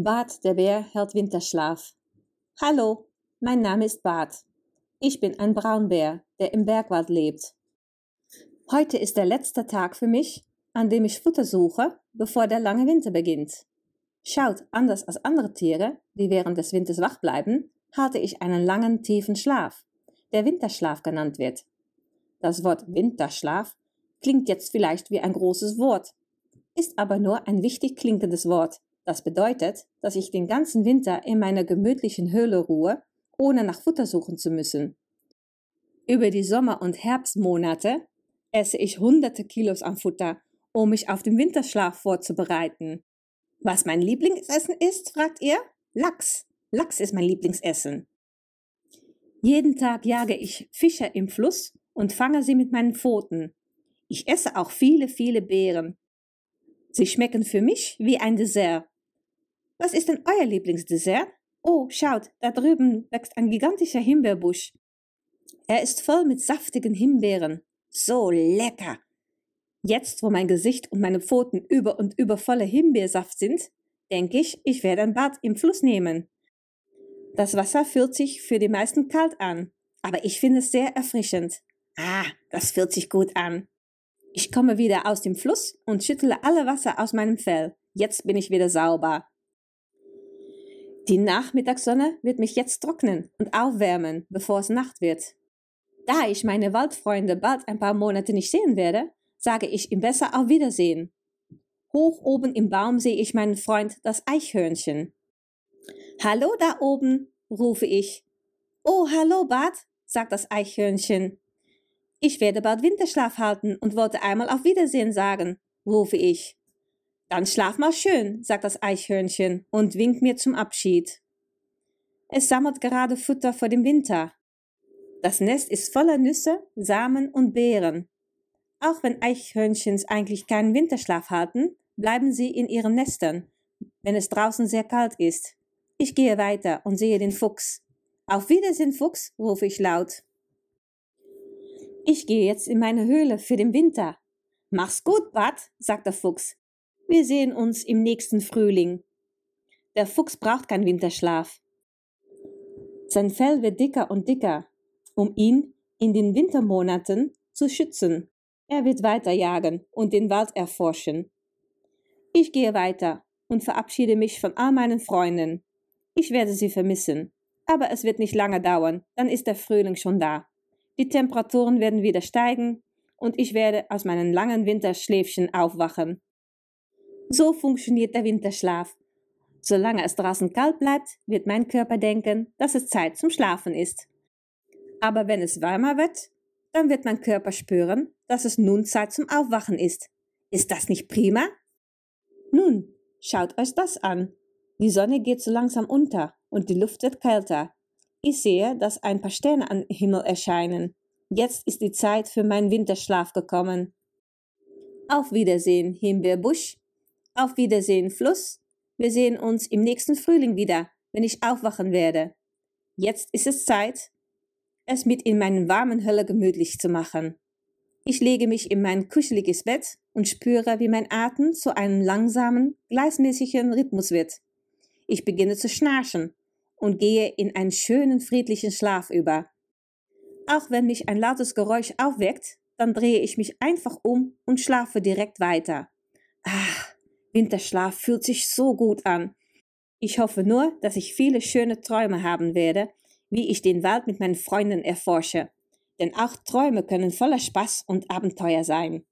Bart der Bär hält Winterschlaf. Hallo, mein Name ist Bart. Ich bin ein Braunbär, der im Bergwald lebt. Heute ist der letzte Tag für mich, an dem ich Futter suche, bevor der lange Winter beginnt. Schaut, anders als andere Tiere, die während des Winters wach bleiben, halte ich einen langen, tiefen Schlaf, der Winterschlaf genannt wird. Das Wort Winterschlaf klingt jetzt vielleicht wie ein großes Wort, ist aber nur ein wichtig klingendes Wort, das bedeutet, dass ich den ganzen Winter in meiner gemütlichen Höhle ruhe, ohne nach Futter suchen zu müssen. Über die Sommer- und Herbstmonate esse ich hunderte Kilos an Futter, um mich auf den Winterschlaf vorzubereiten. Was mein Lieblingsessen ist, fragt ihr? Lachs. Lachs ist mein Lieblingsessen. Jeden Tag jage ich Fische im Fluss und fange sie mit meinen Pfoten. Ich esse auch viele, viele Beeren. Sie schmecken für mich wie ein Dessert. Was ist denn euer Lieblingsdessert? Oh, schaut, da drüben wächst ein gigantischer Himbeerbusch. Er ist voll mit saftigen Himbeeren. So lecker. Jetzt, wo mein Gesicht und meine Pfoten über und über voller Himbeersaft sind, denke ich, ich werde ein Bad im Fluss nehmen. Das Wasser fühlt sich für die meisten kalt an, aber ich finde es sehr erfrischend. Ah, das fühlt sich gut an. Ich komme wieder aus dem Fluss und schüttle alle Wasser aus meinem Fell. Jetzt bin ich wieder sauber. Die Nachmittagssonne wird mich jetzt trocknen und aufwärmen, bevor es Nacht wird. Da ich meine Waldfreunde bald ein paar Monate nicht sehen werde, sage ich ihm besser auf Wiedersehen. Hoch oben im Baum sehe ich meinen Freund, das Eichhörnchen. Hallo da oben, rufe ich. Oh, hallo, Bart, sagt das Eichhörnchen. Ich werde bald Winterschlaf halten und wollte einmal auf Wiedersehen sagen, rufe ich. Dann schlaf mal schön, sagt das Eichhörnchen und winkt mir zum Abschied. Es sammelt gerade Futter vor dem Winter. Das Nest ist voller Nüsse, Samen und Beeren. Auch wenn Eichhörnchens eigentlich keinen Winterschlaf halten, bleiben sie in ihren Nestern, wenn es draußen sehr kalt ist. Ich gehe weiter und sehe den Fuchs. Auf Wiedersehen, Fuchs, rufe ich laut. Ich gehe jetzt in meine Höhle für den Winter. Mach's gut, Bart, sagt der Fuchs. Wir sehen uns im nächsten Frühling. Der Fuchs braucht keinen Winterschlaf. Sein Fell wird dicker und dicker, um ihn in den Wintermonaten zu schützen. Er wird weiter jagen und den Wald erforschen. Ich gehe weiter und verabschiede mich von all meinen Freunden. Ich werde sie vermissen. Aber es wird nicht lange dauern, dann ist der Frühling schon da. Die Temperaturen werden wieder steigen und ich werde aus meinen langen Winterschläfchen aufwachen so funktioniert der Winterschlaf. Solange es draußen kalt bleibt, wird mein Körper denken, dass es Zeit zum Schlafen ist. Aber wenn es wärmer wird, dann wird mein Körper spüren, dass es nun Zeit zum Aufwachen ist. Ist das nicht prima? Nun, schaut euch das an. Die Sonne geht so langsam unter und die Luft wird kälter. Ich sehe, dass ein paar Sterne am Himmel erscheinen. Jetzt ist die Zeit für meinen Winterschlaf gekommen. Auf Wiedersehen, Himbeerbusch. Auf Wiedersehen, Fluss. Wir sehen uns im nächsten Frühling wieder, wenn ich aufwachen werde. Jetzt ist es Zeit, es mit in meinen warmen Hölle gemütlich zu machen. Ich lege mich in mein kuscheliges Bett und spüre, wie mein Atem zu einem langsamen, gleichmäßigen Rhythmus wird. Ich beginne zu schnarchen und gehe in einen schönen, friedlichen Schlaf über. Auch wenn mich ein lautes Geräusch aufweckt, dann drehe ich mich einfach um und schlafe direkt weiter. Ach, Winterschlaf fühlt sich so gut an. Ich hoffe nur, dass ich viele schöne Träume haben werde, wie ich den Wald mit meinen Freunden erforsche. Denn auch Träume können voller Spaß und Abenteuer sein.